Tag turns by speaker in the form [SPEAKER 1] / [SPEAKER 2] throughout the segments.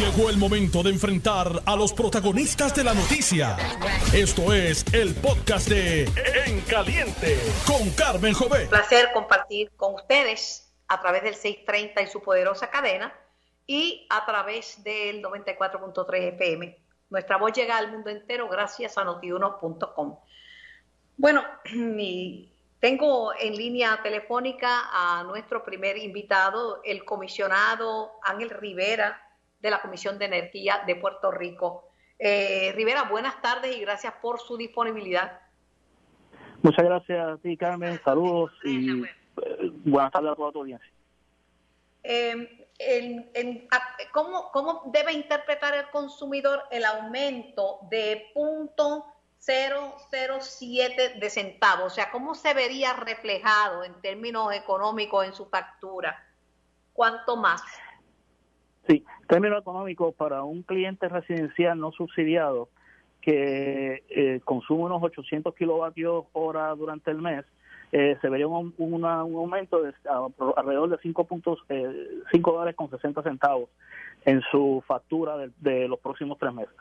[SPEAKER 1] Llegó el momento de enfrentar a los protagonistas de la noticia. Esto es el podcast de En Caliente con Carmen Jové.
[SPEAKER 2] Placer compartir con ustedes a través del 630 y su poderosa cadena y a través del 94.3 FM. Nuestra voz llega al mundo entero gracias a notiuno.com. Bueno, tengo en línea telefónica a nuestro primer invitado, el comisionado Ángel Rivera de la Comisión de Energía de Puerto Rico. Eh, Rivera, buenas tardes y gracias por su disponibilidad.
[SPEAKER 3] Muchas gracias a ti, Carmen. Saludos y eh, buenas tardes a toda tu audiencia.
[SPEAKER 2] Eh, ¿cómo, ¿Cómo debe interpretar el consumidor el aumento de punto 007 de centavos? O sea, ¿cómo se vería reflejado en términos económicos en su factura? ¿Cuánto más?
[SPEAKER 3] Sí, términos económicos para un cliente residencial no subsidiado que eh, consume unos 800 kilovatios hora durante el mes, eh, se vería un, aumento de alrededor de 5.5 eh, dólares con 60 centavos en su factura de, los próximos tres meses.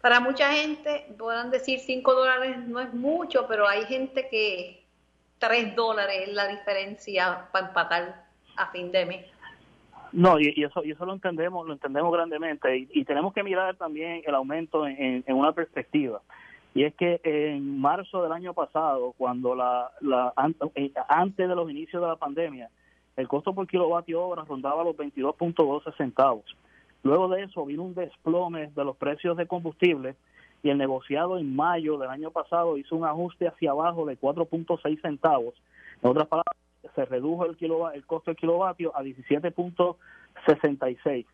[SPEAKER 2] Para mucha gente podrán decir 5 dólares no es mucho, pero hay gente que 3 dólares es la diferencia para empatar a fin de mes.
[SPEAKER 3] No, y, eso y eso lo entendemos, lo entendemos grandemente y, tenemos que mirar también el aumento en, una perspectiva. Y es que en marzo del año pasado, cuando la, la eh, antes de los inicios de la pandemia, el costo por kilovatio hora rondaba los 22.12 centavos. Luego de eso vino un desplome de los precios de combustible y el negociado en mayo del año pasado hizo un ajuste hacia abajo de 4.6 centavos. En otras palabras, se redujo el, el costo del kilovatio a 17.66.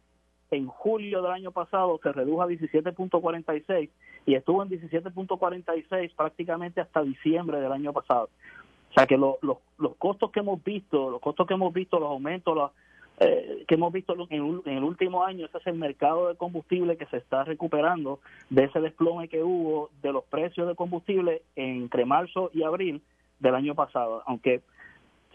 [SPEAKER 3] En julio del año pasado se redujo a 17.46 y estuvo en 17.46 prácticamente hasta diciembre del año pasado. O sea que los costos que hemos visto, los costos que hemos visto, los aumentos eh, que hemos visto en, en, el último año, ese es el mercado de combustible que se está recuperando de ese desplome que hubo de los precios de combustible entre marzo y abril del año pasado. Aunque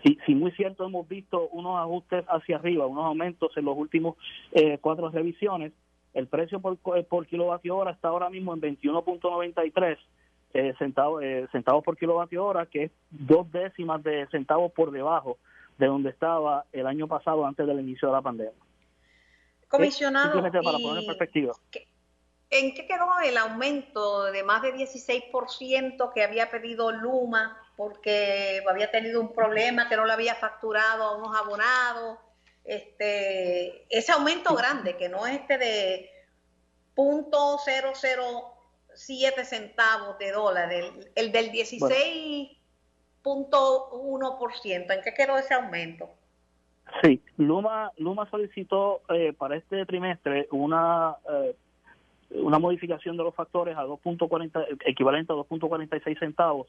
[SPEAKER 3] Sí, sí, muy cierto, hemos visto unos ajustes hacia arriba, unos aumentos en los últimos eh, cuatro revisiones. El precio por, eh, por kilovatio hora está ahora mismo en 21.93 eh, centavos, eh, centavos por kilovatio hora, que es dos décimas de centavos por debajo de donde estaba el año pasado antes del inicio de la pandemia.
[SPEAKER 2] Comisionado, para poner en perspectiva. ¿En qué quedó el aumento de más de 16% que había pedido Luma porque había tenido un problema que no le había facturado a unos abonados? Este, ese aumento grande, que no es este de .007 centavos de dólar, el, el del 16.1%, ¿en qué quedó ese aumento?
[SPEAKER 3] Sí, Luma, Luma solicitó eh, para este trimestre una eh, una modificación de los factores a 2.40 equivalente a 2.46 centavos.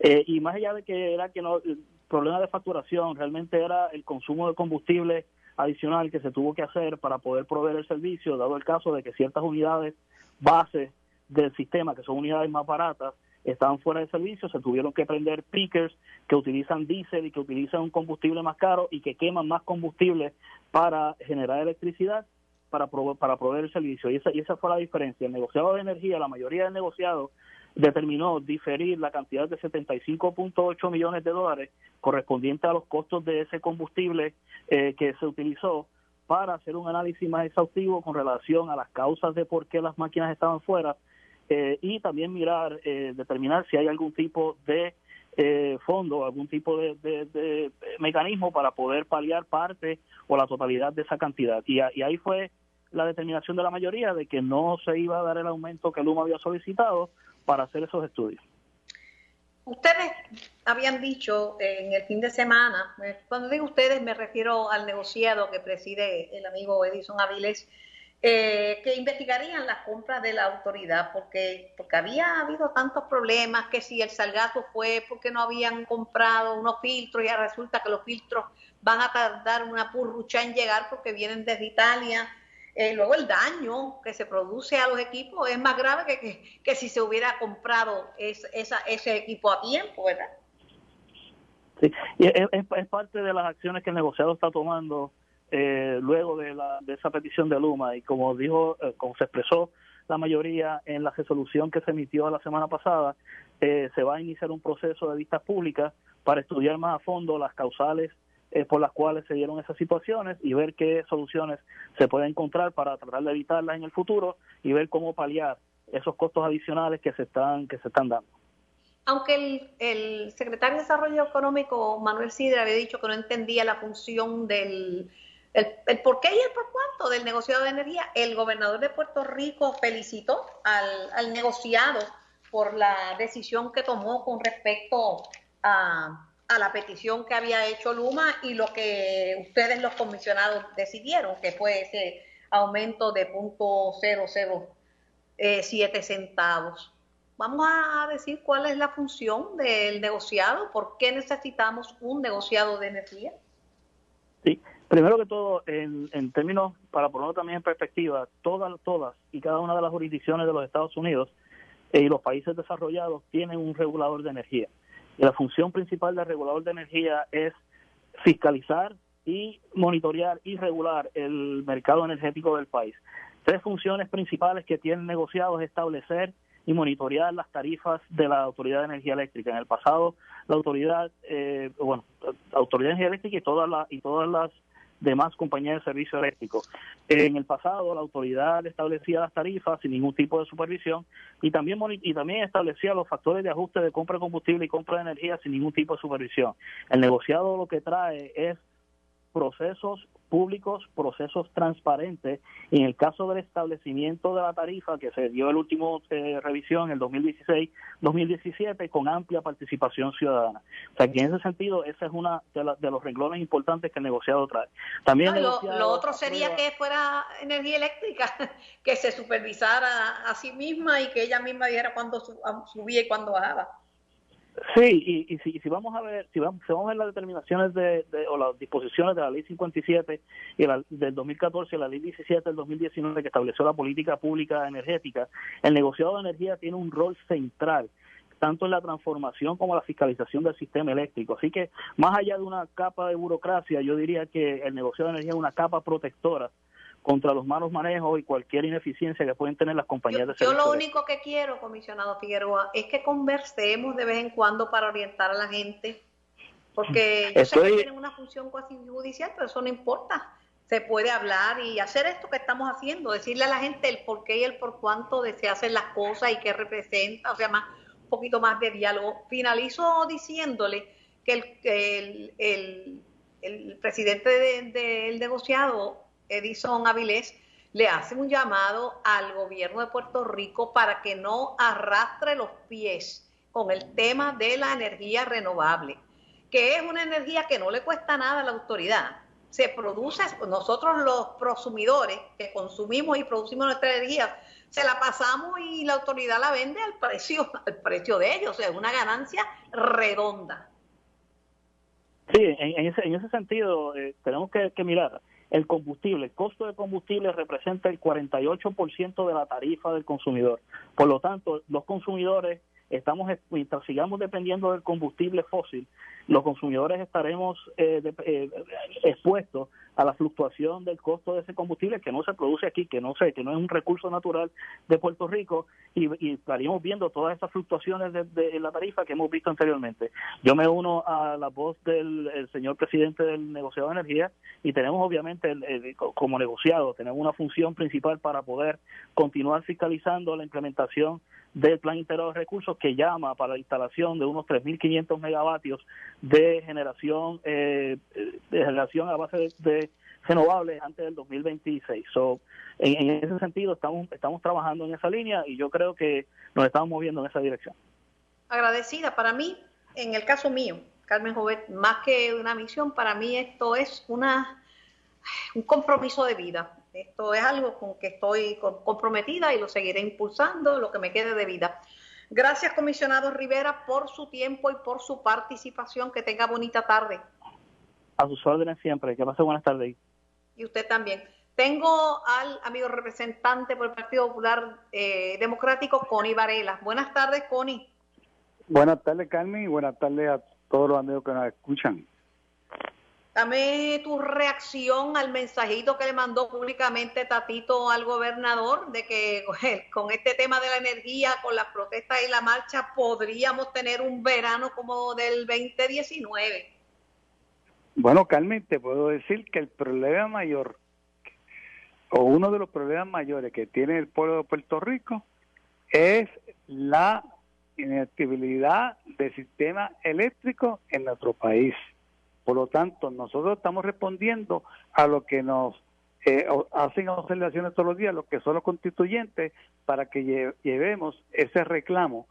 [SPEAKER 3] Eh, y más allá de que era que no el problema de facturación realmente era el consumo de combustible adicional que se tuvo que hacer para poder proveer el servicio dado el caso de que ciertas unidades bases del sistema que son unidades más baratas estaban fuera de servicio, se tuvieron que prender pickers que utilizan diésel y que utilizan un combustible más caro y que queman más combustible para generar electricidad para, para proveer el servicio. Y esa, y esa fue la diferencia. El negociado de energía, la mayoría del negociado determinó diferir la cantidad de 75.8 millones de dólares correspondiente a los costos de ese combustible eh, que se utilizó para hacer un análisis más exhaustivo con relación a las causas de por qué las máquinas estaban fuera eh, y también mirar, eh, determinar si hay algún tipo de eh, fondo, algún tipo de, de, mecanismo para poder paliar parte o la totalidad de esa cantidad. Y, y, ahí fue la determinación de la mayoría de que no se iba a dar el aumento que Luma había solicitado para hacer esos estudios.
[SPEAKER 2] Ustedes habían dicho en el fin de semana, cuando digo ustedes me refiero al negociado que preside el amigo Edison Aviles, eh, que investigarían las compras de la autoridad, porque, porque había habido tantos problemas que si el salgazo fue porque no habían comprado unos filtros, ya resulta que los filtros van a tardar una purrucha en llegar porque vienen desde Italia. Eh, luego el daño que se produce a los equipos es más grave que, que, si se hubiera comprado esa, ese equipo a tiempo, ¿verdad?
[SPEAKER 3] Sí, y es, es, parte de las acciones que el negociado está tomando eh, luego de, la, de esa petición de Luma y como dijo, eh, como se expresó la mayoría en la resolución que se emitió la semana pasada, eh, se va a iniciar un proceso de vistas públicas para estudiar más a fondo las causales por las cuales se dieron esas situaciones y ver qué soluciones se pueden encontrar para tratar de evitarlas en el futuro y ver cómo paliar esos costos adicionales que se están que se están dando.
[SPEAKER 2] Aunque el, el, secretario de Desarrollo Económico, Manuel Sidra, había dicho que no entendía la función del el, por qué y el por cuánto del negociado de energía, el gobernador de Puerto Rico felicitó al, negociado por la decisión que tomó con respecto a, a, la petición que había hecho Luma y lo que ustedes los comisionados decidieron, que fue ese aumento de punto siete centavos vamos a decir cuál es la función del negociado, por qué necesitamos un negociado de energía.
[SPEAKER 3] Sí, primero que todo, en, términos, para ponerlo también en perspectiva, todas, todas y cada una de las jurisdicciones de los Estados Unidos eh, y los países desarrollados tienen un regulador de energía. Y la función principal del regulador de energía es fiscalizar y monitorear y regular el mercado energético del país. Tres funciones principales que tienen negociados es establecer y monitorear las tarifas de la Autoridad de Energía Eléctrica. En el pasado, la autoridad, eh, bueno, la Autoridad de Energía Eléctrica y todas las y todas las demás compañías de servicio eléctrico. En el pasado, la autoridad establecía las tarifas sin ningún tipo de supervisión y también y también establecía los factores de ajuste de compra de combustible y compra de energía sin ningún tipo de supervisión. El negociado lo que trae es procesos públicos, procesos transparentes. en el caso del establecimiento de la tarifa, que se dio el último eh, revisión en el 2016-2017, con amplia participación ciudadana. O sea, que en ese sentido, ese es uno de, los renglones importantes que el negociado trae. También
[SPEAKER 2] lo, otro sería que fuera energía eléctrica, que se supervisara a sí misma y que ella misma dijera cuándo subía y cuándo bajaba.
[SPEAKER 3] Sí, y, si, vamos a ver, si vamos, a ver las determinaciones de, o las disposiciones de la ley 57 y la, del 2014 y la ley 17 del 2019 que estableció la política pública energética, el negociado de energía tiene un rol central tanto en la transformación como la fiscalización del sistema eléctrico. Así que más allá de una capa de burocracia, yo diría que el negociado de energía es una capa protectora contra los malos manejos y cualquier ineficiencia que pueden tener las compañías de
[SPEAKER 2] servicio. Yo lo único que quiero, comisionado Figueroa, es que conversemos de vez en cuando para orientar a la gente, porque yo sé que tienen una función cuasi judicial, pero eso no importa. Se puede hablar y hacer esto que estamos haciendo, decirle a la gente el por qué y el por cuánto se hacen las cosas y qué representa, o sea, más, un poquito más de diálogo. Finalizo diciéndole que el, el, el, presidente del negociado Edison Avilés le hace un llamado al gobierno de Puerto Rico para que no arrastre los pies con el tema de la energía renovable, que es una energía que no le cuesta nada a la autoridad. Se produce, nosotros los prosumidores que consumimos y producimos nuestra energía, se la pasamos y la autoridad la vende al precio, al precio de ellos, o sea, es una ganancia redonda.
[SPEAKER 3] Sí, en, ese, sentido eh, tenemos que mirar el combustible, el costo de combustible representa el 48% de la tarifa del consumidor. Por lo tanto, los consumidores estamos mientras sigamos dependiendo del combustible fósil, los consumidores estaremos eh, eh, expuestos a la fluctuación del costo de ese combustible que no se produce aquí, que no sé, que no es un recurso natural de Puerto Rico y, estaríamos viendo todas esas fluctuaciones de, la tarifa que hemos visto anteriormente. Yo me uno a la voz del señor presidente del negociado de energía y tenemos obviamente como negociado, tenemos una función principal para poder continuar fiscalizando la implementación del Plan Integrado de Recursos que llama para la instalación de unos 3.500 megavatios de generación eh, de generación a base de, renovables antes del 2026. So, en, ese sentido estamos estamos trabajando en esa línea y yo creo que nos estamos moviendo en esa dirección.
[SPEAKER 2] Agradecida para mí, en el caso mío, Carmen Jovet, más que una misión, para mí esto es una un compromiso de vida. Esto es algo con que estoy comprometida y lo seguiré impulsando lo que me quede de vida. Gracias, comisionado Rivera, por su tiempo y por su participación. Que tenga bonita tarde.
[SPEAKER 3] A sus órdenes siempre. Que pase buenas tardes.
[SPEAKER 2] Y usted también. Tengo al amigo representante por el Partido Popular eh, Democrático, Connie Varela. Buenas tardes, Connie.
[SPEAKER 4] Buenas tardes, Carmen, y buenas tardes a todos los amigos que nos escuchan.
[SPEAKER 2] Dame tu reacción al mensajito que le mandó públicamente Tatito al gobernador de que con este tema de la energía, con las protestas y la marcha, podríamos tener un verano como del 2019.
[SPEAKER 4] Bueno, Carmen, te puedo decir que el problema mayor, o uno de los problemas mayores que tiene el pueblo de Puerto Rico, es la inestabilidad del sistema eléctrico en nuestro país. Por lo tanto, nosotros estamos respondiendo a lo que nos eh, hacen observaciones todos los días, lo que son los constituyentes, para que llevemos ese reclamo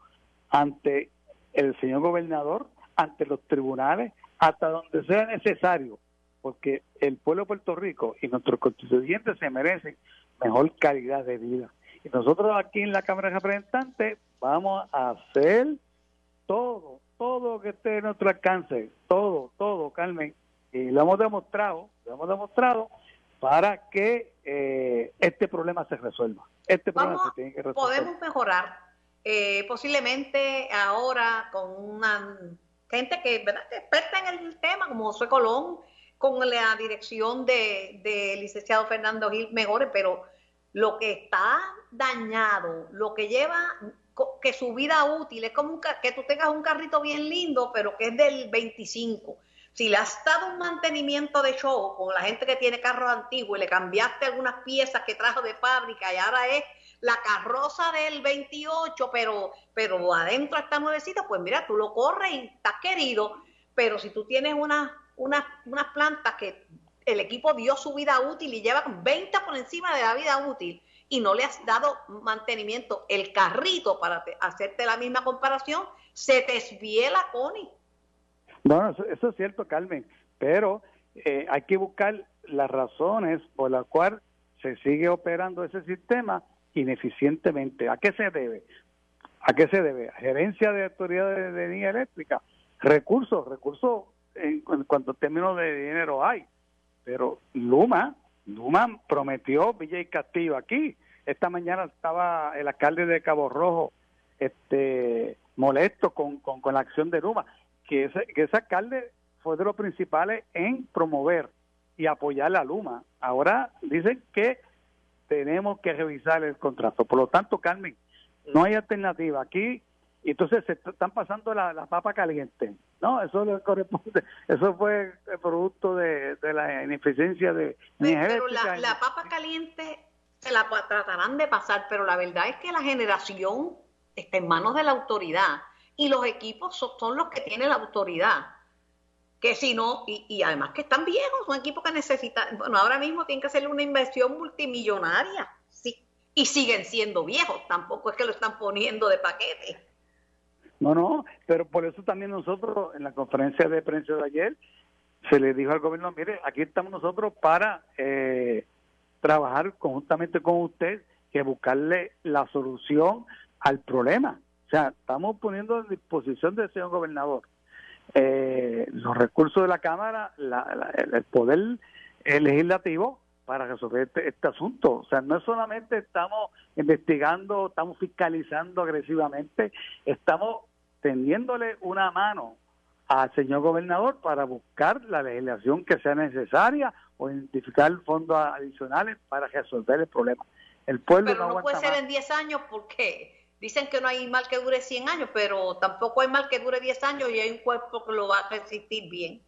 [SPEAKER 4] ante el señor gobernador, ante los tribunales, hasta donde sea necesario, porque el pueblo de Puerto Rico y nuestros constituyentes se merecen mejor calidad de vida. Y nosotros aquí en la Cámara de Representantes vamos a hacer todo todo lo que esté en nuestro alcance, todo, todo, Carmen, y lo hemos demostrado, lo hemos demostrado para que eh, este problema se resuelva. Este problema se tiene que resolver.
[SPEAKER 2] Podemos mejorar, eh, posiblemente ahora con una gente que, ¿verdad? experta en el tema, como José Colón, con la dirección de, licenciado Fernando Gil, mejore, pero lo que está dañado, lo que lleva que su vida útil es como que tú tengas un carrito bien lindo, pero que es del 25. Si le has dado un mantenimiento de show con la gente que tiene carros antiguos y le cambiaste algunas piezas que trajo de fábrica y ahora es la carroza del 28, pero, pero adentro está nuevecita, pues mira, tú lo corres y estás querido, pero si tú tienes unas una, unas plantas que el equipo dio su vida útil y lleva 20 por encima de la vida útil, y no le has dado mantenimiento, el carrito, para hacerte la misma comparación, se te esbiela, Connie.
[SPEAKER 4] No, eso, es cierto, Carmen, pero eh, hay que buscar las razones por las cuales se sigue operando ese sistema ineficientemente. ¿A qué se debe? ¿A qué se debe? Gerencia de autoridad de, energía eléctrica, recursos, recursos en, cuanto términos de dinero hay, pero Luma Luma prometió Villa y Castillo aquí. Esta mañana estaba el alcalde de Cabo Rojo este, molesto con, con, la acción de Luma, que ese, que ese alcalde fue de los principales en promover y apoyar a Luma. Ahora dicen que tenemos que revisar el contrato. Por lo tanto, Carmen, no hay alternativa. Aquí y entonces se están pasando la, la papa caliente. No, eso le corresponde, eso fue el producto de, la ineficiencia de
[SPEAKER 2] Pero, la, la, papa caliente se la tratarán de pasar, pero la verdad es que la generación está en manos de la autoridad y los equipos son, los que tienen la autoridad. Que si no, y, y, además que están viejos, son equipos que necesitan, bueno, ahora mismo tienen que hacerle una inversión multimillonaria, sí, y siguen siendo viejos, tampoco es que lo están poniendo de paquete.
[SPEAKER 4] No, no, pero por eso también nosotros en la conferencia de prensa de ayer se le dijo al gobierno, mire, aquí estamos nosotros para eh, trabajar conjuntamente con usted que buscarle la solución al problema. O sea, estamos poniendo a disposición del señor gobernador eh, los recursos de la Cámara, el poder legislativo para resolver este, este, asunto. O sea, no solamente estamos investigando, estamos fiscalizando agresivamente, estamos tendiéndole una mano al señor gobernador para buscar la legislación que sea necesaria o identificar fondos adicionales para resolver el problema. El pueblo
[SPEAKER 2] pero no, puede ser en 10 años porque dicen que no hay mal que dure 100 años, pero tampoco hay mal que dure 10 años y hay un cuerpo que lo va a resistir bien.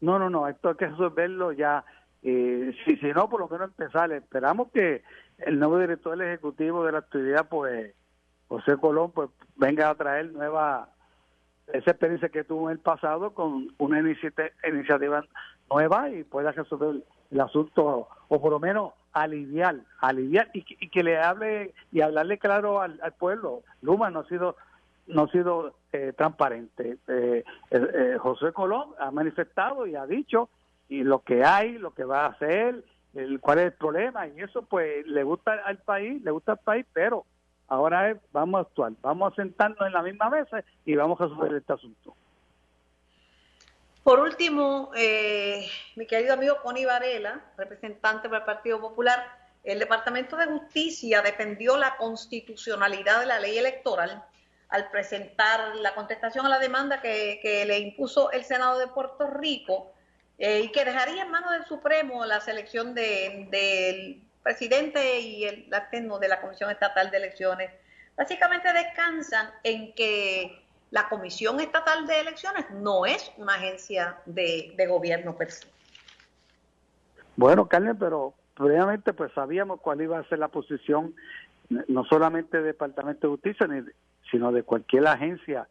[SPEAKER 4] No, no, no, esto hay que resolverlo ya. Eh, si, no, por lo menos empezar. Esperamos que el nuevo director del Ejecutivo de la actividad, pues, José Colón pues venga a traer nueva esa experiencia que tuvo en el pasado con una iniciativa nueva y pueda resolver el asunto o por lo menos aliviar, aliviar y, que le hable y hablarle claro al, pueblo. Luma no ha sido no ha sido eh, transparente. Eh, eh, José Colón ha manifestado y ha dicho y lo que hay, lo que va a hacer, el, cuál es el problema y eso pues le gusta al país, le gusta al país, pero Ahora vamos a actuar, vamos a sentarnos en la misma mesa y vamos a resolver este asunto.
[SPEAKER 2] Por último, eh, mi querido amigo Connie Varela, representante del Partido Popular, el Departamento de Justicia defendió la constitucionalidad de la ley electoral al presentar la contestación a la demanda que, le impuso el Senado de Puerto Rico eh, y que dejaría en manos del Supremo la selección del presidente y el de la Comisión Estatal de Elecciones. Básicamente descansan en que la Comisión Estatal de Elecciones no es una agencia de, gobierno per se.
[SPEAKER 4] Bueno, Carmen, pero previamente pues sabíamos cuál iba a ser la posición no solamente del Departamento de Justicia, sino de cualquier agencia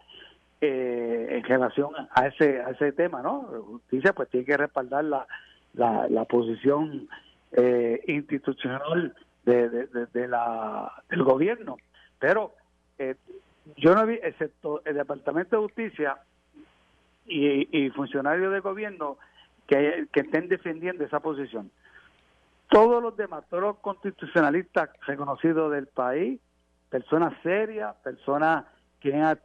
[SPEAKER 4] eh, en relación a ese a ese tema, ¿no? Justicia pues tiene que respaldar la, la, posición eh, institucional de, de, la, del gobierno, pero eh, yo no vi, excepto el Departamento de Justicia y, funcionarios de gobierno que, estén defendiendo esa posición. Todos los demás, todos los constitucionalistas reconocidos del país, personas serias, personas que han,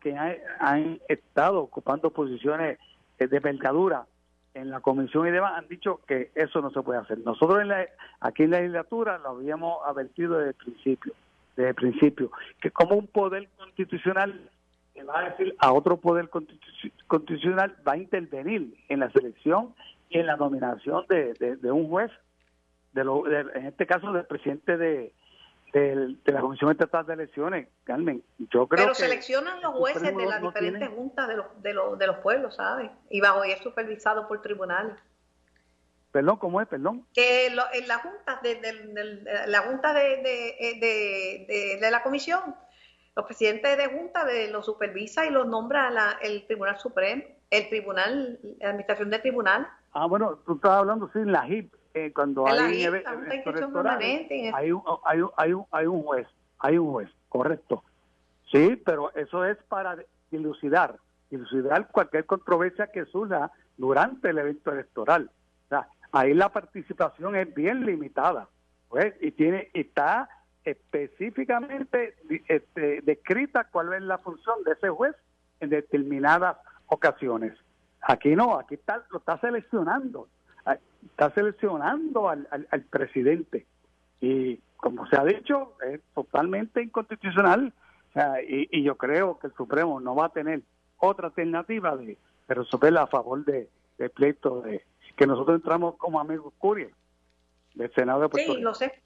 [SPEAKER 4] que estado ocupando posiciones de envergadura en la comisión y demás, han dicho que eso no se puede hacer. Nosotros en la, aquí en la legislatura lo habíamos advertido desde el principio desde el principio, que como un poder constitucional que va a decir a otro poder constitucional va a intervenir en la selección y en la nominación de, de, un juez, de, lo, en este caso del presidente de, de, la Comisión Estatal de Elecciones, Carmen. Yo creo
[SPEAKER 2] Pero seleccionan los jueces de las diferentes juntas de los, de, los, de los pueblos, ¿sabes? Y bajo y es supervisado por tribunales.
[SPEAKER 4] Perdón, ¿cómo es? Perdón.
[SPEAKER 2] Que en la junta de, la junta de, de, la comisión, los presidentes de junta de los supervisa y los nombra el Tribunal Supremo, el Tribunal, la Administración del Tribunal.
[SPEAKER 4] Ah, bueno, tú estabas hablando sí en la HIP, eh, cuando hay, hay, un, hay, un, hay, un, hay un juez, hay un juez, correcto. Sí, pero eso es para dilucidar, dilucidar cualquier controversia que surja durante el evento electoral. O sea, ahí la participación es bien limitada pues, y tiene está específicamente este, descrita cuál es la función de ese juez en determinadas ocasiones. Aquí no, aquí está, lo está seleccionando, está seleccionando al, al, presidente y como se ha dicho es totalmente inconstitucional y, y, yo creo que el Supremo no va a tener otra alternativa de, resolver a favor de, de pleito de, que nosotros entramos como amigos Curia del Senado de Puerto
[SPEAKER 2] Sí, lo sé.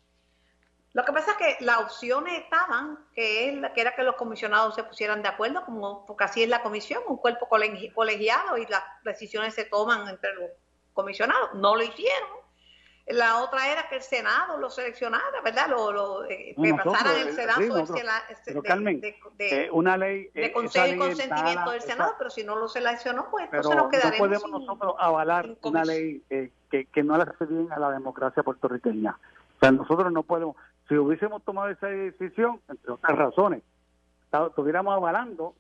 [SPEAKER 2] Lo que pasa es que las opciones estaban, que, que era que los comisionados se pusieran de acuerdo, como porque así es la comisión, un cuerpo colegiado y las decisiones se toman entre los comisionados. No lo hicieron. La otra era que el Senado lo seleccionara, ¿verdad? Lo, lo eh, que pasaran el Senado
[SPEAKER 4] de, una ley
[SPEAKER 2] de consejo y consentimiento del Senado, pero si no lo seleccionó, pues entonces nos quedaremos.
[SPEAKER 4] No podemos nosotros avalar una ley eh, que, que no le hace bien a la democracia puertorriqueña. O sea, nosotros no podemos, si hubiésemos tomado esa decisión, entre otras razones, estuviéramos avalando,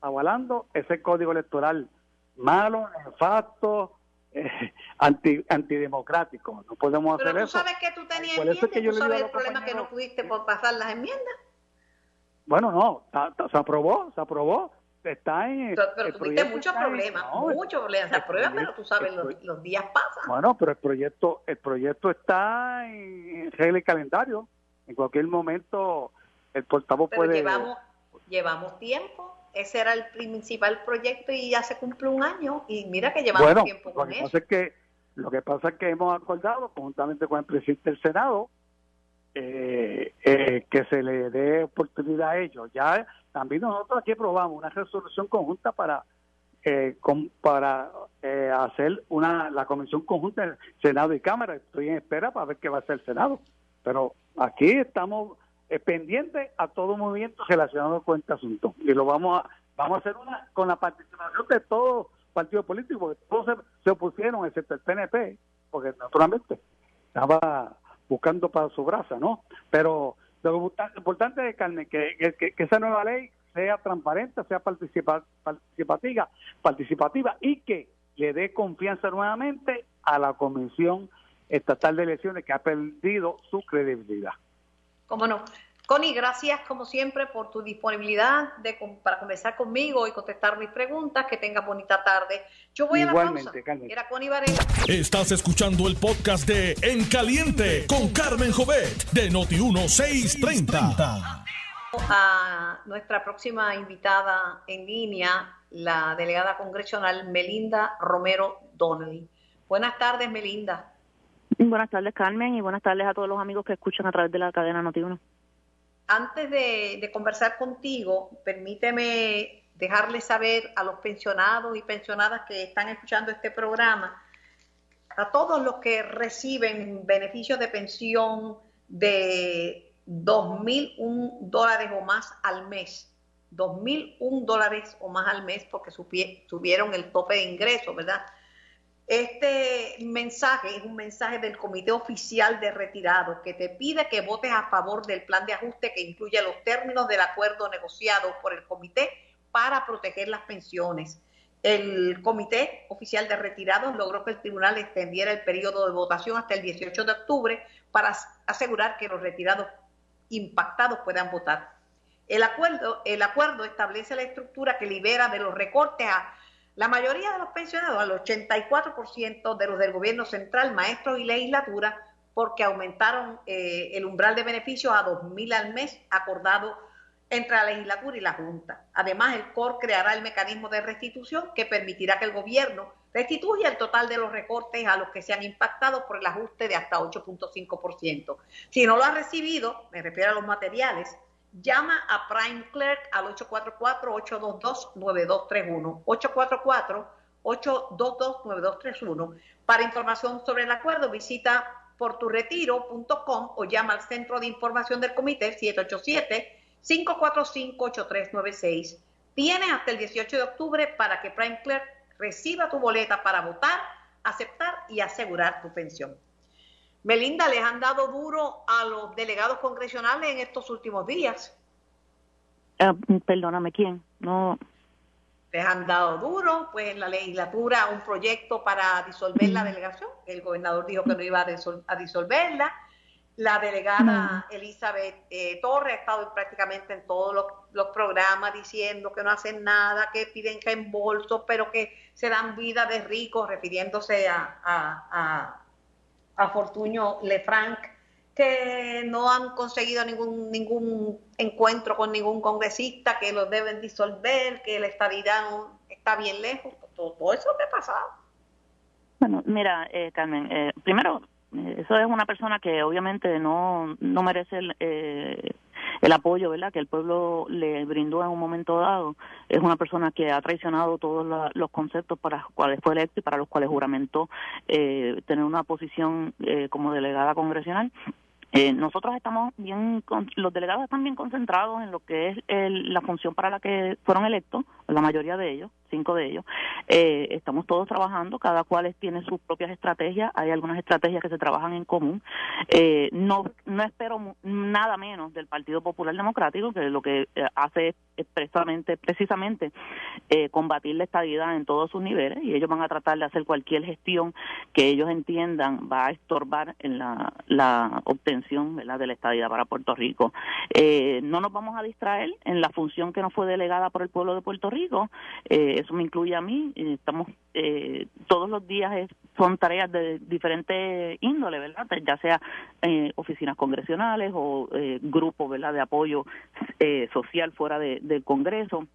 [SPEAKER 4] avalando ese código electoral malo, nefasto, eh, anti, antidemocrático. No podemos hacer
[SPEAKER 2] Pero
[SPEAKER 4] tú
[SPEAKER 2] sabes que tú tenías enmiendas, tú sabes el problema que no pudiste por pasar las enmiendas.
[SPEAKER 4] Bueno, no, se aprobó, se aprobó. Está en.
[SPEAKER 2] Pero, tuviste muchos problemas, muchos problemas. Se aprueba, pero tú sabes, los, días pasan.
[SPEAKER 4] Bueno, pero el proyecto, el proyecto está en regla y calendario. En cualquier momento el portavoz pero puede.
[SPEAKER 2] Llevamos, llevamos tiempo ese era el principal proyecto y ya se cumple un año y mira que llevamos tiempo con
[SPEAKER 4] lo que Pasa es que, lo que pasa es que hemos acordado conjuntamente con el presidente del Senado eh, eh, que se le dé oportunidad a ellos. Ya también nosotros aquí aprobamos una resolución conjunta para eh, para hacer una la comisión conjunta del Senado y Cámara. Estoy en espera para ver qué va a hacer el Senado. Pero aquí estamos eh, pendiente a todo movimiento relacionado con este asunto. Y lo vamos a, vamos a hacer una con la participación de todos partidos políticos, porque todos se, opusieron, excepto el PNP, porque naturalmente estaba buscando para su brasa, ¿no? Pero lo importante es, Carmen, que, que, que esa nueva ley sea transparente, sea participativa, participativa y que le dé confianza nuevamente a la Comisión Estatal de Elecciones que ha perdido su credibilidad.
[SPEAKER 2] Cómo no. Connie, gracias como siempre por tu disponibilidad de, para conversar conmigo y contestar mis preguntas. Que tenga bonita tarde. Yo voy a la pausa. Era Connie Varela.
[SPEAKER 1] Estás escuchando el podcast de En Caliente con Carmen Jovet de Noti1630.
[SPEAKER 2] A nuestra próxima invitada en línea, la delegada congresional Melinda Romero Donnelly. Buenas tardes, Melinda.
[SPEAKER 5] Buenas tardes, Carmen, y buenas tardes a todos los amigos que escuchan a través de la cadena Noti1.
[SPEAKER 2] Antes de, conversar contigo, permíteme dejarles saber a los pensionados y pensionadas que están escuchando este programa, a todos los que reciben beneficios de pensión de 2.001 dólares o más al mes, 2.001 dólares o más al mes porque subieron el tope de ingresos, ¿verdad? Este mensaje es un mensaje del Comité Oficial de Retirados que te pide que votes a favor del plan de ajuste que incluye los términos del acuerdo negociado por el comité para proteger las pensiones. El Comité Oficial de Retirados logró que el tribunal extendiera el periodo de votación hasta el 18 de octubre para asegurar que los retirados impactados puedan votar. El acuerdo, el acuerdo establece la estructura que libera de los recortes a la mayoría de los pensionados, al 84% de los del gobierno central, maestros y legislatura, porque aumentaron eh, el umbral de beneficios a 2.000 al mes acordado entre la legislatura y la Junta. Además, el COR creará el mecanismo de restitución que permitirá que el gobierno restituya el total de los recortes a los que se han impactado por el ajuste de hasta 8.5%. Si no lo ha recibido, me refiero a los materiales, llama a Prime Clerk al 844-822-9231. 844-822-9231. Para información sobre el acuerdo, visita porturetiro.com o llama al Centro de Información del Comité 787-545-8396. Tienes hasta el 18 de octubre para que Prime Clerk reciba tu boleta para votar, aceptar y asegurar tu pensión. Melinda, les han dado duro a los delegados congresionales en estos últimos días.
[SPEAKER 5] Ah, perdóname, ¿quién? No.
[SPEAKER 2] Les han dado duro, pues en la legislatura un proyecto para disolver la delegación. El gobernador dijo que no iba a, disolverla. La delegada Elizabeth eh, Torres ha estado prácticamente en todos los, programas diciendo que no hacen nada, que piden reembolso, pero que se dan vida de ricos, refiriéndose a, a a Fortuño Lefranc, que no han conseguido ningún, ningún encuentro con ningún congresista, que lo deben disolver, que la estabilidad está bien lejos, todo, eso que ha pasado.
[SPEAKER 5] Bueno, mira, eh, Carmen, eh, primero, eh, eso es una persona que obviamente no, no merece el, eh, el apoyo ¿verdad? que el pueblo le brindó en un momento dado. Es una persona que ha traicionado todos los conceptos para los cuales fue electo y para los cuales juramentó eh, tener una posición eh, como delegada congresional. Eh, nosotros estamos bien, los delegados están bien concentrados en lo que es la función para la que fueron electos, la mayoría de ellos, cinco de ellos. Eh, estamos todos trabajando, cada cual tiene sus propias estrategias, hay algunas estrategias que se trabajan en común. Eh, no, no espero nada menos del Partido Popular Democrático, que lo que hace expresamente, precisamente, combatir la estabilidad en todos sus niveles y ellos van a tratar de hacer cualquier gestión que ellos entiendan va a estorbar en la, la obtención de la estadía para Puerto Rico. Eh, no nos vamos a distraer en la función que nos fue delegada por el pueblo de Puerto Rico. Eh, eso me incluye a mí. Estamos eh, todos los días son tareas de diferente índole, ¿verdad? Ya sea oficinas congresionales o grupos, ¿verdad? De apoyo social fuera del Congreso.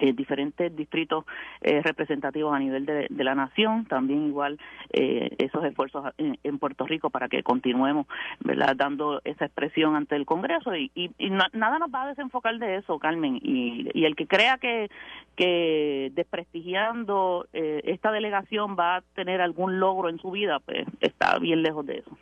[SPEAKER 5] Eh, diferentes distritos eh, representativos a nivel de, la nación, también igual eh, esos esfuerzos en, Puerto Rico para que continuemos ¿verdad? dando esa expresión ante el Congreso y, nada nos va a desenfocar de eso, Carmen, y, y el que crea que, que desprestigiando esta delegación va a tener algún logro en su vida, pues está bien lejos de eso.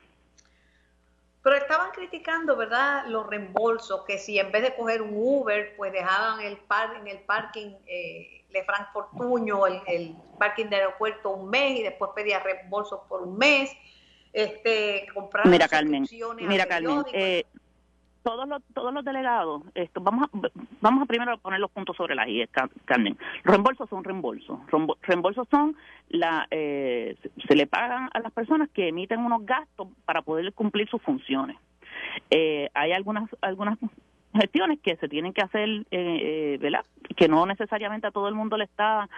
[SPEAKER 2] Pero estaban criticando, ¿verdad?, los reembolsos, que si en vez de coger un Uber, pues dejaban el par, en el parking eh, de Frankfurt Puño, el, parking del aeropuerto un mes y después pedía reembolsos por un mes, este, comprar
[SPEAKER 5] Mira, Carmen, mira, Carmen, eh, todos los, todos los delegados, esto, vamos a, vamos a primero poner los puntos sobre la I, Carmen. Los reembolsos son reembolsos. Reembolsos son la, eh, se le pagan a las personas que emiten unos gastos para poder cumplir sus funciones. Eh, hay algunas, algunas gestiones que se tienen que hacer, eh, eh, ¿verdad? Que no necesariamente a todo el mundo le está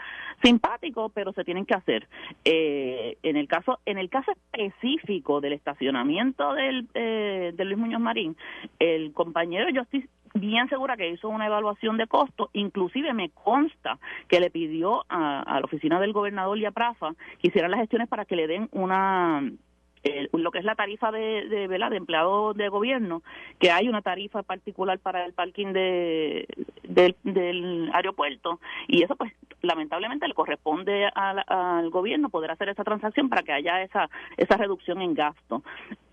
[SPEAKER 5] simpático, pero se tienen que hacer. Eh, en el caso en el caso específico del estacionamiento del, eh, de Luis Muñoz Marín, el compañero, yo estoy bien segura que hizo una evaluación de costo, inclusive me consta que le pidió a, a la oficina del gobernador y a Prafa que hicieran las gestiones para que le den una lo que es la tarifa de, de, de empleado de gobierno, que hay una tarifa particular para el parking de, del aeropuerto y eso pues lamentablemente le corresponde al, gobierno poder hacer esa transacción para que haya esa esa reducción en gasto.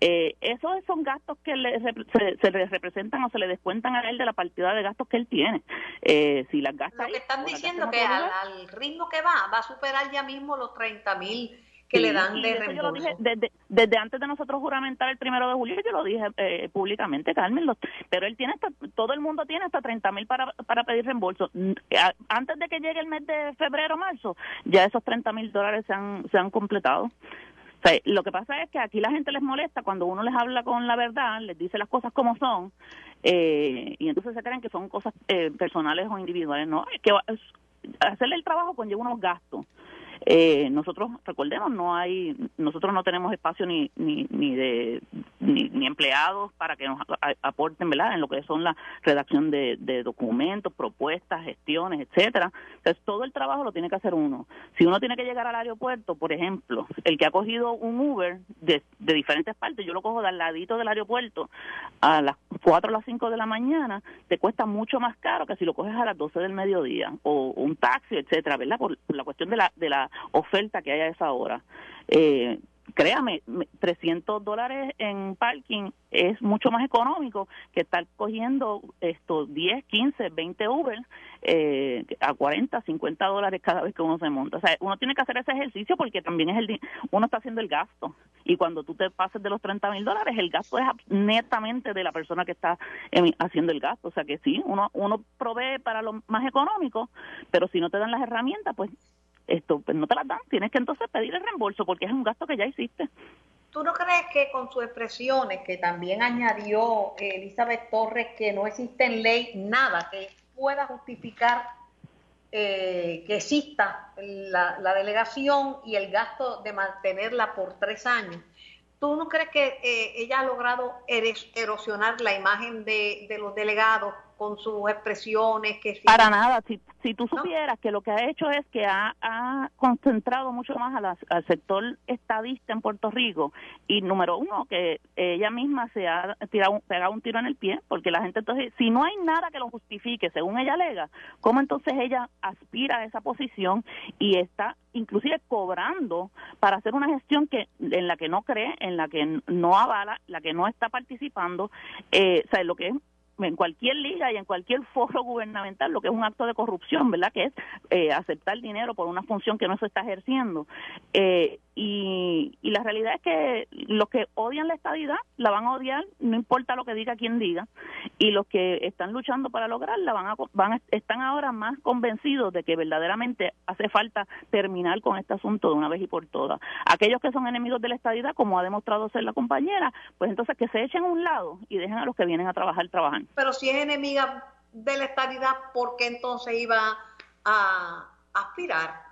[SPEAKER 5] Eh, esos son gastos que le, se, le representan o se le descuentan a él de la partida de gastos que él tiene. Eh, si las gasta
[SPEAKER 2] Lo que están diciendo que al, al, ritmo que va, va a superar ya mismo los 30 mil que le dan de reembolso. Yo lo dije
[SPEAKER 5] desde, desde, antes de nosotros juramentar el primero de julio, yo lo dije eh, públicamente, Carmen, pero él tiene hasta, todo el mundo tiene hasta 30 mil para, para pedir reembolso. Mm, antes de que llegue el mes de febrero marzo, ya esos 30 mil dólares se han, se han completado. O sea, lo que pasa es que aquí la gente les molesta cuando uno les habla con la verdad, les dice las cosas como son, eh, y entonces se creen que son cosas eh, personales o individuales. No, es que hacerle el trabajo conlleva unos gastos. Eh, nosotros, recordemos, no hay, nosotros no tenemos espacio ni, ni, ni de ni, empleados para que nos aporten, ¿verdad? En lo que son la redacción de, documentos, propuestas, gestiones, etcétera. Entonces, todo el trabajo lo tiene que hacer uno. Si uno tiene que llegar al aeropuerto, por ejemplo, el que ha cogido un Uber de, de diferentes partes, yo lo cojo al ladito del aeropuerto a las 4 o las 5 de la mañana, te cuesta mucho más caro que si lo coges a las 12 del mediodía o un taxi, etcétera, ¿verdad? Por, la cuestión de la, de la oferta que hay a esa hora. Eh, créame, 300 dólares en parking es mucho más económico que estar cogiendo estos 10, 15, 20 Uber eh, a 40, 50 dólares cada vez que uno se monta. O sea, uno tiene que hacer ese ejercicio porque también es el uno está haciendo el gasto. Y cuando tú te pases de los 30 mil dólares, el gasto es netamente de la persona que está haciendo el gasto. O sea que sí, uno, uno provee para lo más económico, pero si no te dan las herramientas, pues esto pues no te las dan, tienes que entonces pedir el reembolso porque es un gasto que ya hiciste.
[SPEAKER 2] ¿Tú no crees que con sus expresiones, que también añadió Elizabeth Torres, que no existe en ley nada que pueda justificar eh, que exista la, delegación y el gasto de mantenerla por tres años? ¿Tú no crees que eh, ella ha logrado erosionar la imagen de los delegados con sus expresiones. que
[SPEAKER 5] Para nada, si, si tú supieras que lo que ha hecho es que ha, concentrado mucho más al sector estadista en Puerto Rico. Y número uno, que ella misma se ha tirado, pegado un tiro en el pie, porque la gente entonces, si no hay nada que lo justifique, según ella alega, ¿cómo entonces ella aspira a esa posición y está inclusive cobrando para hacer una gestión que en la que no cree, en la que no avala, la que no está participando, eh, o sea, lo que es en cualquier liga y en cualquier foro gubernamental lo que es un acto de corrupción, ¿verdad? Que es eh, aceptar dinero por una función que no se está ejerciendo. Eh, y, y la realidad es que los que odian la estabilidad la van a odiar, no importa lo que diga quien diga, y los que están luchando para lograrla van a, van están ahora más convencidos de que verdaderamente hace falta terminar con este asunto de una vez y por todas. Aquellos que son enemigos de la estabilidad, como ha demostrado ser la compañera, pues entonces que se echen a un lado y dejen a los que vienen a trabajar trabajar.
[SPEAKER 2] Pero si es enemiga de la estabilidad, ¿por qué entonces iba a aspirar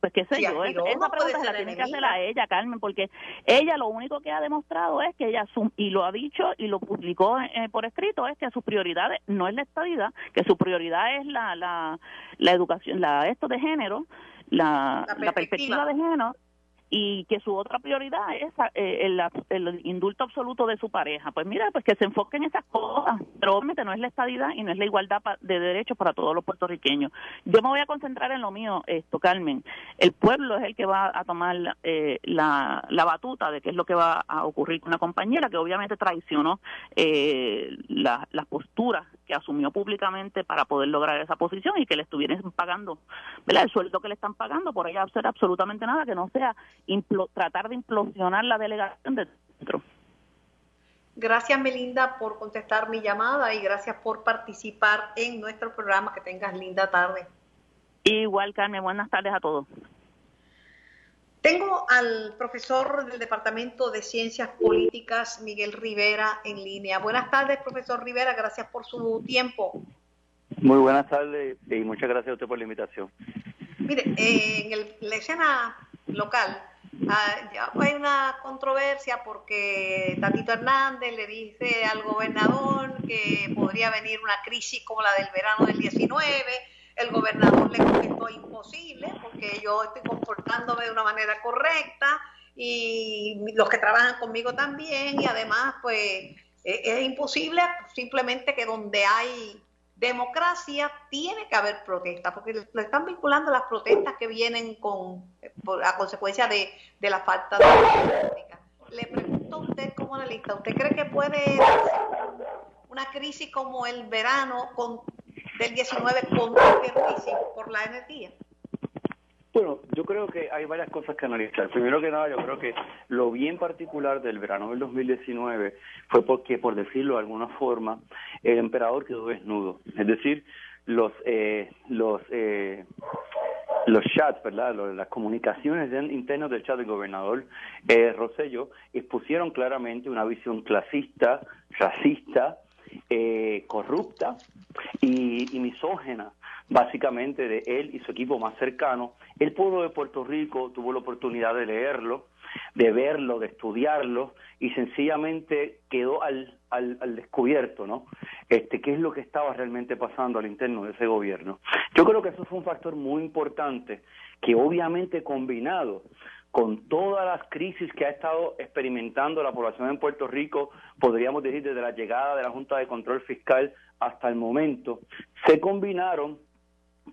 [SPEAKER 5] pues qué sé yo, esa pregunta se la tiene que hacer a ella, Carmen, porque ella lo único que ha demostrado es que ella, y lo ha dicho y lo publicó eh, por escrito, es que su prioridad no es la estabilidad, que su prioridad es la, la, la educación, la esto de género, la, la perspectiva. de género, y que su otra prioridad es eh, el, indulto absoluto de su pareja. Pues mira, pues que se enfoque en esas cosas, pero obviamente no es la estadidad y no es la igualdad de derechos para todos los puertorriqueños. Yo me voy a concentrar en lo mío, esto, Carmen. El pueblo es el que va a tomar eh, la, la, batuta de qué es lo que va a ocurrir con una compañera que obviamente traicionó eh, las posturas que asumió públicamente para poder lograr esa posición y que le estuvieran pagando, ¿verdad? El sueldo que le están pagando por ella hacer absolutamente nada que no sea tratar de implosionar la delegación de dentro.
[SPEAKER 2] Gracias, Melinda, por contestar mi llamada y gracias por participar en nuestro programa. Que tengas linda tarde.
[SPEAKER 5] Igual, Carmen, buenas tardes a todos.
[SPEAKER 2] Tengo al profesor del Departamento de Ciencias Políticas, Miguel Rivera, en línea. Buenas tardes, profesor Rivera, gracias por su tiempo.
[SPEAKER 6] Muy buenas tardes y muchas gracias a usted por la invitación.
[SPEAKER 2] Mire, en el, la escena local ah, ya hay una controversia porque Tatito Hernández le dice al gobernador que podría venir una crisis como la del verano del 19 el gobernador le contestó imposible porque yo estoy comportándome de una manera correcta y los que trabajan conmigo también y además pues e-, es imposible simplemente que donde hay democracia tiene que haber protestas, porque le están vinculando las protestas que vienen con a consecuencia de, de la falta de democracia. Le pregunto a usted como analista, ¿usted cree que puede una crisis como el verano con del 19 con por la energía?
[SPEAKER 6] Bueno, yo creo que hay varias cosas que analizar. Primero que nada, yo creo que lo bien particular del verano del 2019 fue porque, por decirlo de alguna forma, el emperador quedó desnudo. Es decir, los eh, los eh, los chats, ¿verdad? las comunicaciones internas del chat del gobernador eh, Rosello expusieron claramente una visión clasista, racista, eh, corrupta y, misógena, básicamente de él y su equipo más cercano. El pueblo de Puerto Rico tuvo la oportunidad de leerlo, de verlo, de estudiarlo y sencillamente quedó al, al, al, descubierto, ¿no? Este, qué es lo que estaba realmente pasando al interno de ese gobierno. Yo creo que eso fue un factor muy importante que obviamente combinado con todas las crisis que ha estado experimentando la población en Puerto Rico, podríamos decir desde la llegada de la Junta de Control Fiscal hasta el momento, se combinaron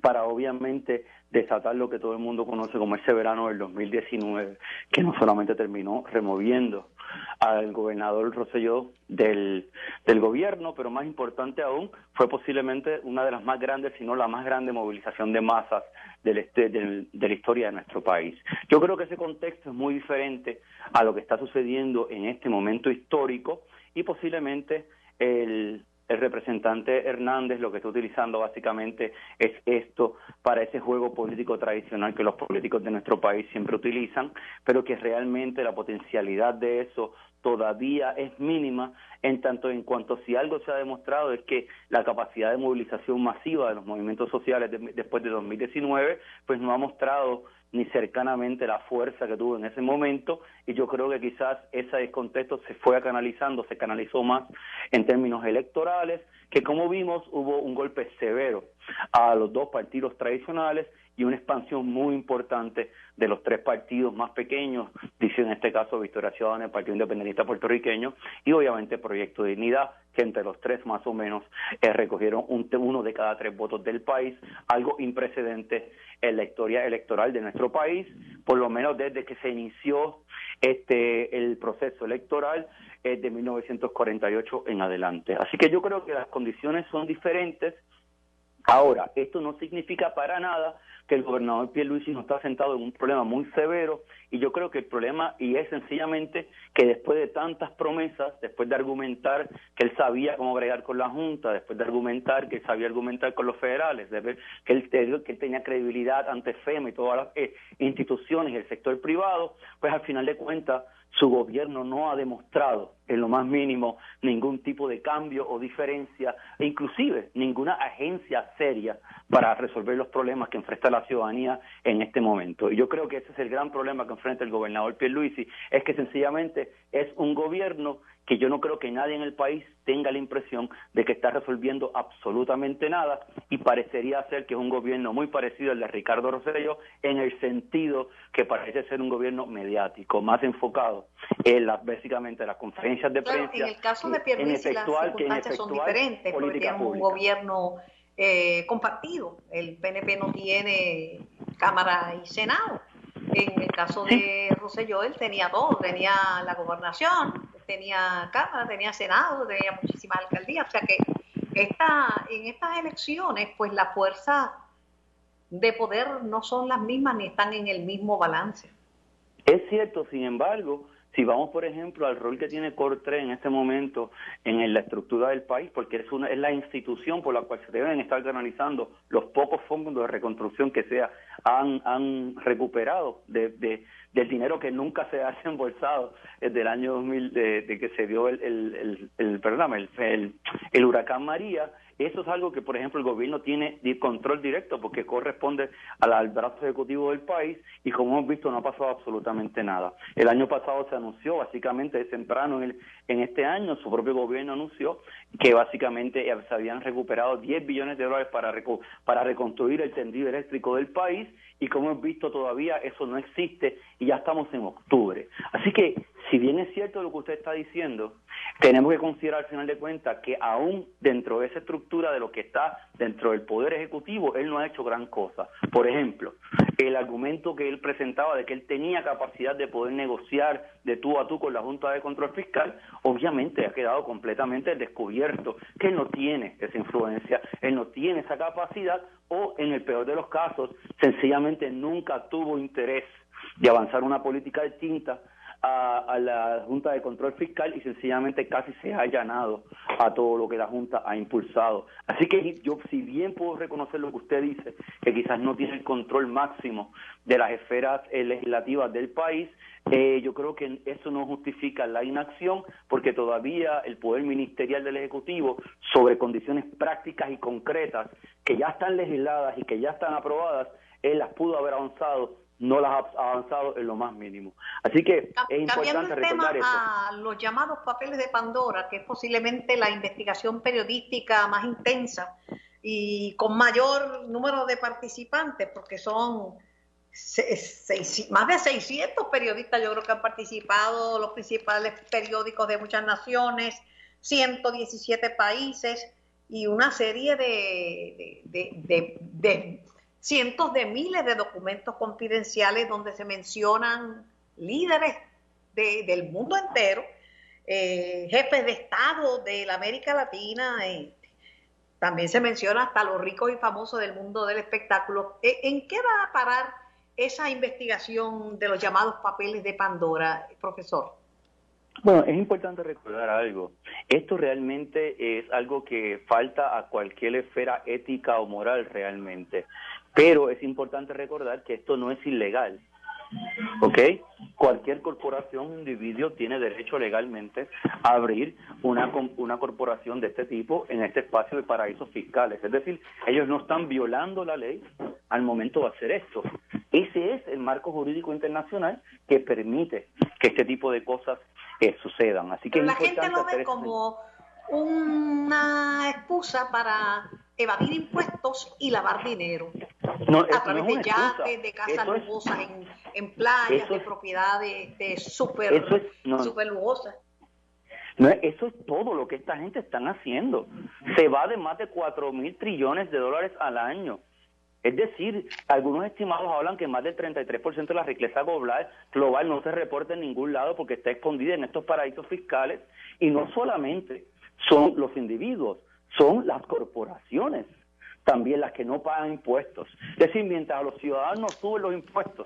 [SPEAKER 6] para obviamente desatar lo que todo el mundo conoce como ese verano del 2019, que no solamente terminó removiendo al gobernador Rosselló del, del gobierno, pero más importante aún, fue posiblemente una de las más grandes, si no la más grande movilización de masas del este, del, de la historia de nuestro país. Yo creo que ese contexto es muy diferente a lo que está sucediendo en este momento histórico y posiblemente el, el representante Hernández lo que está utilizando básicamente es esto para ese juego político tradicional que los políticos de nuestro país siempre utilizan, pero que realmente la potencialidad de eso todavía es mínima en tanto en cuanto si algo se ha demostrado es que la capacidad de movilización masiva de los movimientos sociales después de 2019 pues no ha mostrado ni cercanamente la fuerza que tuvo en ese momento y yo creo que quizás ese contexto se fue canalizando, se canalizó más en términos electorales, que como vimos hubo un golpe severo a los dos partidos tradicionales y una expansión muy importante de los tres partidos más pequeños, dice en este caso Victoria Ciudadana, el Partido Independentista Puertorriqueño, y obviamente Proyecto de Dignidad, que entre los tres más o menos eh, recogieron un, uno de cada tres votos del país, algo imprecedente en la historia electoral de nuestro país, por lo menos desde que se inició este el proceso electoral eh, de 1948 en adelante. Así que yo creo que las condiciones son diferentes. Ahora, esto no significa para nada que el gobernador Pierluisi no está sentado en un problema muy severo y yo creo que el problema y es sencillamente que después de tantas promesas, después de argumentar que él sabía cómo bregar con la Junta, después de argumentar que sabía argumentar con los federales, de ver que él, que él tenía credibilidad ante FEMA y todas las eh, instituciones y el sector privado, pues al final de cuentas su gobierno no ha demostrado en lo más mínimo ningún tipo de cambio o diferencia, e inclusive ninguna agencia seria para resolver los problemas que enfrenta la ciudadanía en este momento. Y yo creo que ese es el gran problema que enfrenta el gobernador Pierluisi, es que sencillamente es un gobierno que yo no creo que nadie en el país tenga la impresión de que está resolviendo absolutamente nada y parecería ser que es un gobierno muy parecido al de Ricardo Rosselló en el sentido que parece ser un gobierno mediático, más enfocado en las básicamente las conferencias de prensa.
[SPEAKER 2] en el caso de Pierluisi las circunstancias son diferentes porque tenemos un gobierno eh, compartido. El PNP no tiene Cámara y Senado. En el caso de Rosselló, él tenía todo, tenía la gobernación, tenía Cámara, tenía Senado, tenía muchísimas alcaldías. O sea que esta, en estas elecciones, pues la fuerza de poder no son las mismas ni están en el mismo balance.
[SPEAKER 6] Es cierto, sin embargo, Si vamos, por ejemplo, al rol que tiene Cortre en este momento en la estructura del país, porque es, una, es la institución por la cual se deben estar canalizando los pocos fondos de reconstrucción que se han, han recuperado de, de, del dinero que nunca se ha desembolsado desde el año 2000, de, que se dio el, el, el, el, el, el huracán María eso es algo que, por ejemplo, el gobierno tiene control directo porque corresponde al, brazo ejecutivo del país y como hemos visto no ha pasado absolutamente nada. El año pasado se anunció, básicamente temprano en, en este año, su propio gobierno anunció que básicamente se habían recuperado 10 billones de dólares para, para reconstruir el tendido eléctrico del país y como hemos visto todavía eso no existe y ya estamos en octubre. Así que si bien es cierto lo que usted está diciendo, tenemos que considerar al final de cuentas que aún dentro de esa estructura de lo que está dentro del Poder Ejecutivo, él no ha hecho gran cosa. Por ejemplo, el argumento que él presentaba de que él tenía capacidad de poder negociar de tú a tú con la Junta de Control Fiscal, obviamente ha quedado completamente descubierto que él no tiene esa influencia, él no tiene esa capacidad o en el peor de los casos, sencillamente nunca tuvo interés de avanzar una política distinta a, la Junta de Control Fiscal y sencillamente casi se ha allanado a todo lo que la Junta ha impulsado. Así que yo, si bien puedo reconocer lo que usted dice, que quizás no tiene el control máximo de las esferas eh, legislativas del país, eh, yo creo que eso no justifica la inacción porque todavía el poder ministerial del Ejecutivo sobre condiciones prácticas y concretas que ya están legisladas y que ya están aprobadas, él las pudo haber avanzado no las ha avanzado en lo más mínimo. Así que es importante
[SPEAKER 2] el tema a los llamados papeles de Pandora, que es posiblemente la investigación periodística más intensa y con mayor número de participantes, porque son más de 600 periodistas, yo creo que han participado, los principales periódicos de muchas naciones, 117 países y una serie de, de cientos de miles de documentos confidenciales donde se mencionan líderes del mundo entero, eh, jefes de Estado de la América Latina, también se menciona hasta los ricos y famosos del mundo del espectáculo. ¿E, ¿En qué va a parar esa investigación de los llamados papeles de Pandora, profesor?
[SPEAKER 6] Bueno, es importante recordar algo. Esto realmente es algo que falta a cualquier esfera ética o moral realmente. Pero es importante recordar que esto no es ilegal. ¿Ok? Cualquier corporación o individuo tiene derecho legalmente a abrir una, una corporación de este tipo en este espacio de paraísos fiscales. Es decir, ellos no están violando la ley al momento de hacer esto. Ese es el marco jurídico internacional que permite que este tipo de cosas eh, sucedan. Así que
[SPEAKER 2] la gente lo ve como una excusa para evadir impuestos y lavar dinero. A través de yates, de casas lujosas en, en, playas, de propiedades de súper super lujosas.
[SPEAKER 6] No, eso es todo lo que esta gente están haciendo. Se va de más de 4 mil trillones de dólares al año. Es decir, algunos estimados hablan que más del 33% de la riqueza global, global no se reporta en ningún lado porque está escondida en estos paraísos fiscales. Y no solamente son los individuos, son las corporaciones también las que no pagan impuestos. Es decir, mientras a los ciudadanos suben los impuestos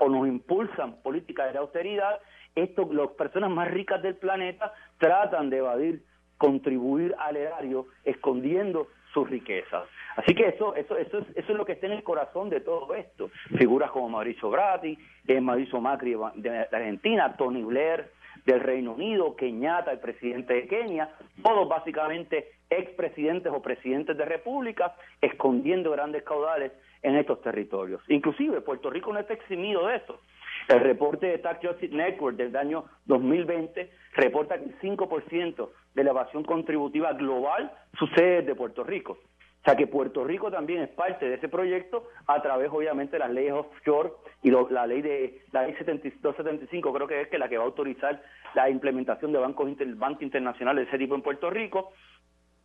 [SPEAKER 6] o nos impulsan políticas de austeridad, esto, las personas más ricas del planeta tratan de evadir, contribuir al erario, escondiendo sus riquezas. Así que eso, eso, eso, es, eso es lo que está en el corazón de todo esto. Figuras como Mauricio Bratti, eh, Mauricio Macri de Argentina, Tony Blair, del Reino Unido, Kenyatta, el presidente de Kenia, todos básicamente expresidentes o presidentes de repúblicas escondiendo grandes caudales en estos territorios. Inclusive Puerto Rico no está eximido de eso. El reporte de Tax Justice Network del año 2020 reporta que el 5% de la evasión contributiva global sucede desde Puerto Rico. O sea que Puerto Rico también es parte de ese proyecto a través obviamente de las leyes offshore y la ley de la ley 275 creo que es que la que va a autorizar la implementación de bancos inter, banco internacional de ese tipo en Puerto Rico.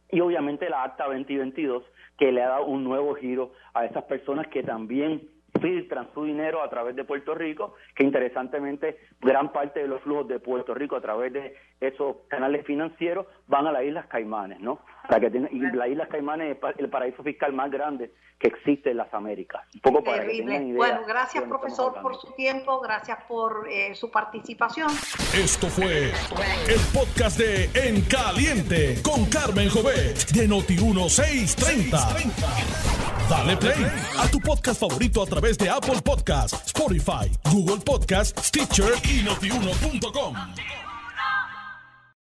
[SPEAKER 6] Y obviamente la acta 2022 que le ha dado un nuevo giro a esas personas que también filtran su dinero a través de Puerto Rico, que interesantemente gran parte de los flujos de Puerto Rico a través de esos canales financieros van a las Islas Caimanes, ¿no? Para que y las Islas Caimanes es el paraíso fiscal más grande que existe en las Américas. Un poco para
[SPEAKER 2] Terrible. bueno, gracias profesor por su tiempo, gracias por eh, su participación.
[SPEAKER 1] Esto fue el podcast de En Caliente con Carmen Jovet de Noti 1630. Dale play a tu podcast favorito a través de Apple Podcasts, Spotify, Google Podcasts, Stitcher y notiuno.com.